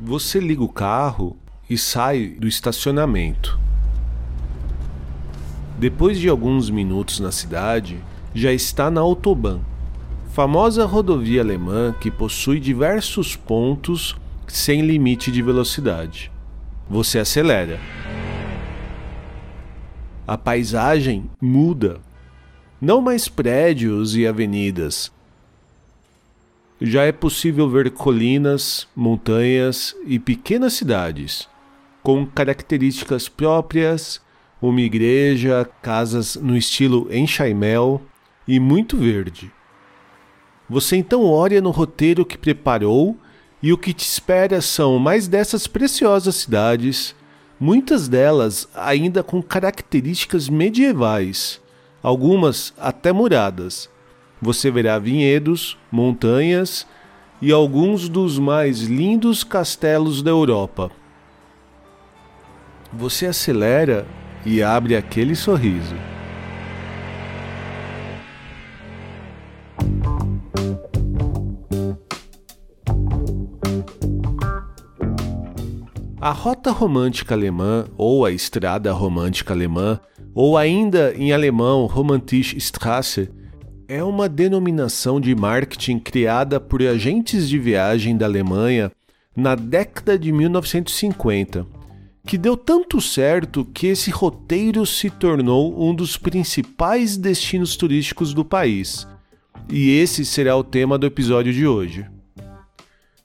Você liga o carro e sai do estacionamento. Depois de alguns minutos na cidade, já está na Autobahn, famosa rodovia alemã que possui diversos pontos sem limite de velocidade. Você acelera. A paisagem muda. Não mais prédios e avenidas. Já é possível ver colinas, montanhas e pequenas cidades, com características próprias, uma igreja, casas no estilo enxaimel e muito verde. Você então olha no roteiro que preparou e o que te espera são mais dessas preciosas cidades, muitas delas ainda com características medievais, algumas até muradas. Você verá vinhedos, montanhas e alguns dos mais lindos castelos da Europa. Você acelera e abre aquele sorriso. A rota romântica alemã, ou a estrada romântica alemã, ou ainda em alemão Romantische Straße, é uma denominação de marketing criada por agentes de viagem da Alemanha na década de 1950, que deu tanto certo que esse roteiro se tornou um dos principais destinos turísticos do país. E esse será o tema do episódio de hoje.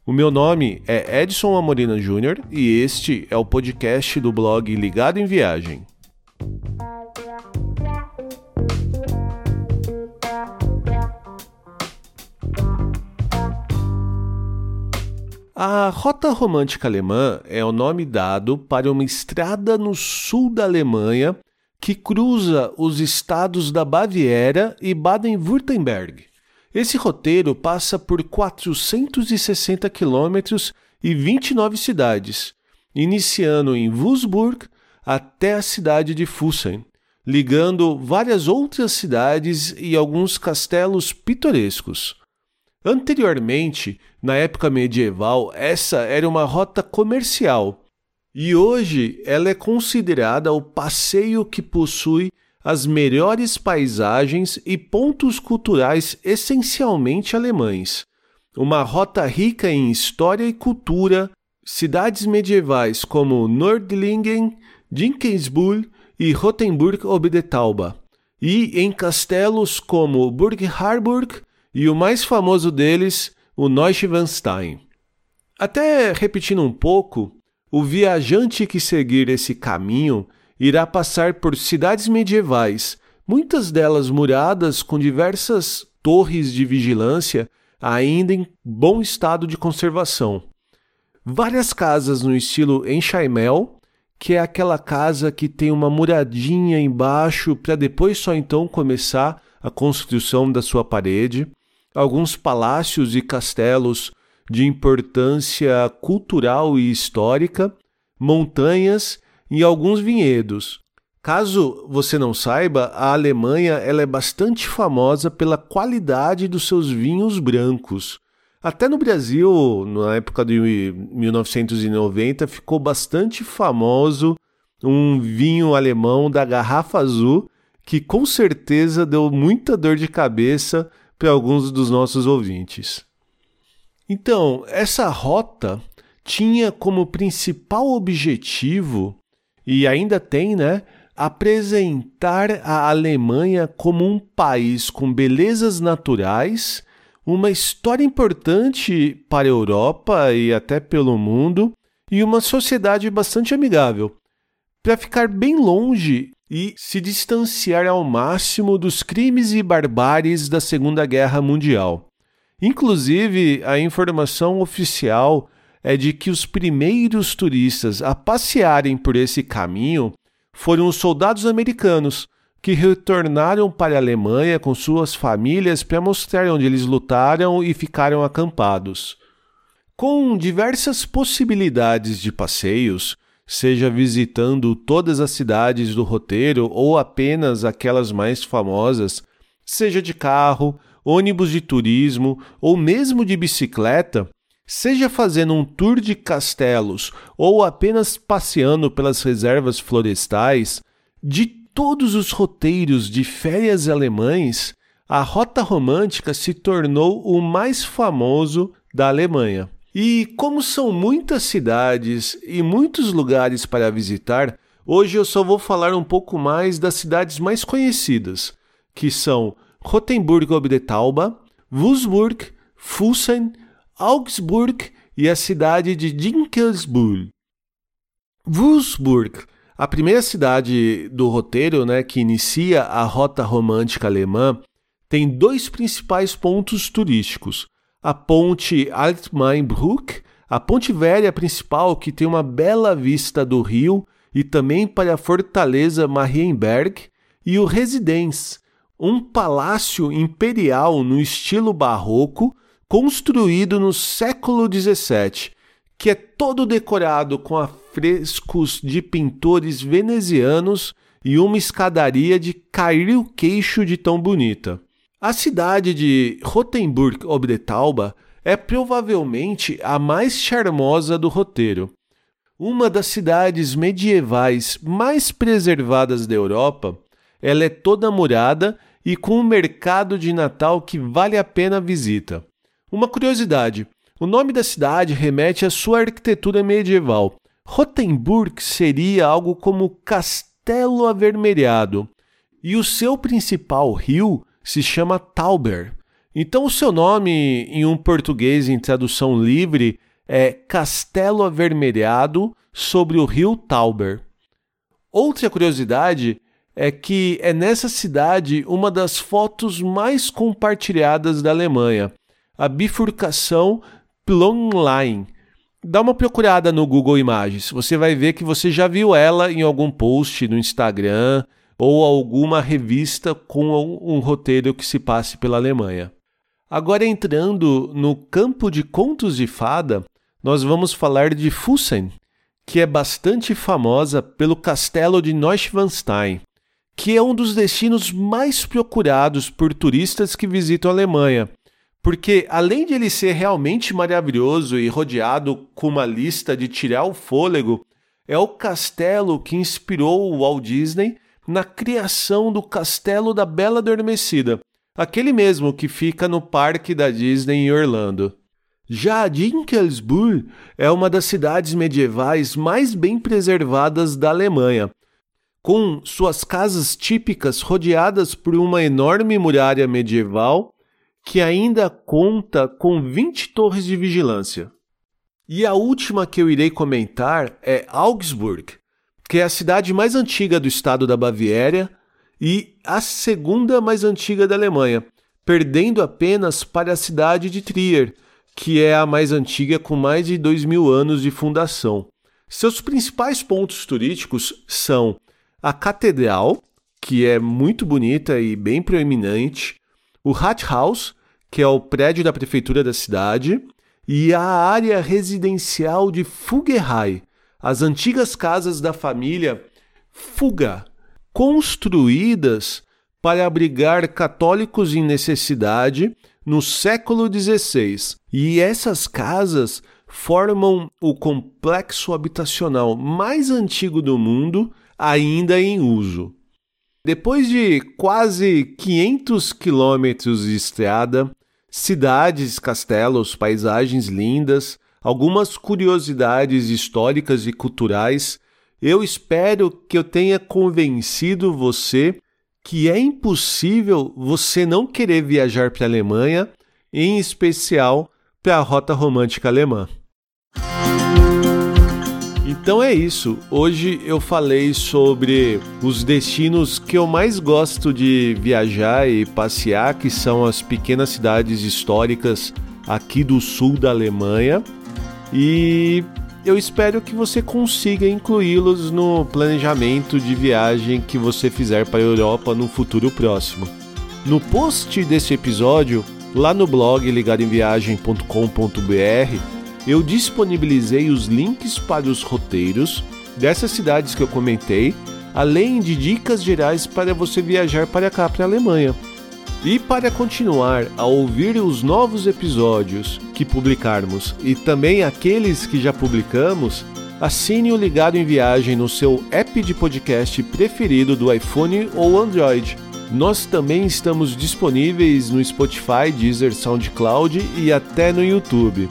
O meu nome é Edson Amorina Júnior e este é o podcast do blog Ligado em Viagem. A Rota Romântica Alemã é o nome dado para uma estrada no sul da Alemanha que cruza os estados da Baviera e Baden-Württemberg. Esse roteiro passa por 460 quilômetros e 29 cidades, iniciando em Würzburg até a cidade de Fussen, ligando várias outras cidades e alguns castelos pitorescos. Anteriormente, na época medieval, essa era uma rota comercial e hoje ela é considerada o passeio que possui as melhores paisagens e pontos culturais essencialmente alemães. Uma rota rica em história e cultura, cidades medievais como Nördlingen, Dinkelsbühl e Rothenburg ob der Tauber, e em castelos como Burg Harburg e o mais famoso deles, o Neuschwanstein. Até repetindo um pouco, o viajante que seguir esse caminho irá passar por cidades medievais, muitas delas muradas com diversas torres de vigilância ainda em bom estado de conservação. Várias casas no estilo enxaimel, que é aquela casa que tem uma muradinha embaixo para depois só então começar a construção da sua parede. Alguns palácios e castelos de importância cultural e histórica, montanhas e alguns vinhedos. Caso você não saiba, a Alemanha ela é bastante famosa pela qualidade dos seus vinhos brancos. Até no Brasil, na época de 1990, ficou bastante famoso um vinho alemão da garrafa azul que com certeza deu muita dor de cabeça para alguns dos nossos ouvintes. Então, essa rota tinha como principal objetivo e ainda tem, né? Apresentar a Alemanha como um país com belezas naturais, uma história importante para a Europa e até pelo mundo, e uma sociedade bastante amigável, para ficar bem longe e se distanciar ao máximo dos crimes e barbáries da Segunda Guerra Mundial. Inclusive, a informação oficial é de que os primeiros turistas a passearem por esse caminho foram os soldados americanos, que retornaram para a Alemanha com suas famílias para mostrar onde eles lutaram e ficaram acampados. Com diversas possibilidades de passeios, seja visitando todas as cidades do roteiro ou apenas aquelas mais famosas, seja de carro, ônibus de turismo ou mesmo de bicicleta, Seja fazendo um tour de castelos ou apenas passeando pelas reservas florestais, de todos os roteiros de férias alemães, a Rota Romântica se tornou o mais famoso da Alemanha. E como são muitas cidades e muitos lugares para visitar, hoje eu só vou falar um pouco mais das cidades mais conhecidas, que são Rothenburg ob der Tauber, Würzburg, Fussen, Augsburg e a cidade de Dinkelsburg. Würzburg, a primeira cidade do roteiro né, que inicia a rota romântica alemã, tem dois principais pontos turísticos a ponte Altmainbruck, a ponte velha principal que tem uma bela vista do rio e também para a fortaleza Marienberg, e o Residence, um palácio imperial no estilo barroco construído no século XVII, que é todo decorado com afrescos de pintores venezianos e uma escadaria de cair o queixo de tão bonita. A cidade de Rothenburg ob der Tauber é provavelmente a mais charmosa do roteiro. Uma das cidades medievais mais preservadas da Europa, ela é toda murada e com um mercado de Natal que vale a pena a visita. Uma curiosidade: o nome da cidade remete à sua arquitetura medieval. Rothenburg seria algo como Castelo Avermelhado, e o seu principal rio se chama Tauber. Então, o seu nome em um português em tradução livre é Castelo Avermelhado sobre o rio Tauber. Outra curiosidade é que é nessa cidade uma das fotos mais compartilhadas da Alemanha, a bifurcação Plonline. Dá uma procurada no Google Imagens, você vai ver que você já viu ela em algum post no Instagram ou alguma revista com um, roteiro que se passe pela Alemanha. Agora, entrando no campo de contos de fada, nós vamos falar de Fussen, que é bastante famosa pelo castelo de Neuschwanstein, que é um dos destinos mais procurados por turistas que visitam a Alemanha, porque além de ele ser realmente maravilhoso e rodeado com uma lista de tirar o fôlego, é o castelo que inspirou o Walt Disney na criação do Castelo da Bela Adormecida, aquele mesmo que fica no parque da Disney em Orlando. Já Dinkelsburg é uma das cidades medievais mais bem preservadas da Alemanha, com suas casas típicas rodeadas por uma enorme muralha medieval que ainda conta com 20 torres de vigilância. E a última que eu irei comentar é Augsburg, que é a cidade mais antiga do estado da Baviera e a segunda mais antiga da Alemanha, perdendo apenas para a cidade de Trier, que é a mais antiga com mais de dois mil anos de fundação. Seus principais pontos turísticos são a Catedral, que é muito bonita e bem proeminente, o Rathaus, que é o prédio da prefeitura da cidade, e a área residencial de Fuggerhai, as antigas casas da família Fuga, construídas para abrigar católicos em necessidade no século XVI. E essas casas formam o complexo habitacional mais antigo do mundo, ainda em uso. Depois de quase 500 quilômetros de estrada, cidades, castelos, paisagens lindas, algumas curiosidades históricas e culturais. Eu espero que eu tenha convencido você que é impossível você não querer viajar para a Alemanha, em especial para a rota romântica alemã. Então é isso. Hoje eu falei sobre os destinos que eu mais gosto de viajar e passear, que são as pequenas cidades históricas aqui do sul da Alemanha. E eu espero que você consiga incluí-los no planejamento de viagem que você fizer para a Europa no futuro próximo. No post desse episódio, lá no blog ligadoemviagem.com.br, eu disponibilizei os links para os roteiros dessas cidades que eu comentei, além de dicas gerais para você viajar para cá, para a Alemanha. E para continuar a ouvir os novos episódios que publicarmos e também aqueles que já publicamos, assine o Ligado em Viagem no seu app de podcast preferido do iPhone ou Android. Nós também estamos disponíveis no Spotify, Deezer, SoundCloud e até no YouTube.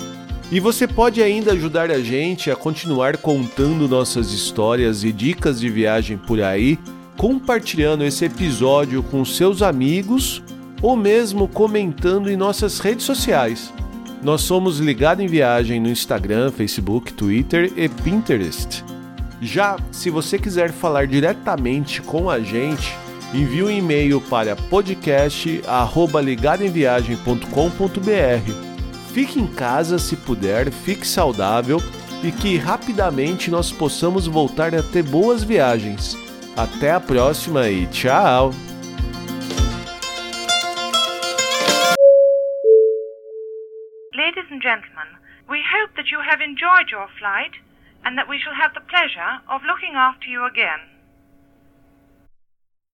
E você pode ainda ajudar a gente a continuar contando nossas histórias e dicas de viagem por aí, compartilhando esse episódio com seus amigos ou mesmo comentando em nossas redes sociais. Nós somos Ligado em Viagem no Instagram, Facebook, Twitter e Pinterest. Já se você quiser falar diretamente com a gente, envie um e-mail para podcast@ligadoemviagem.com.br. Fique em casa se puder, fique saudável e que rapidamente nós possamos voltar a ter boas viagens. Até a próxima e tchau! Enjoyed your flight and that we shall have the pleasure of looking after you again.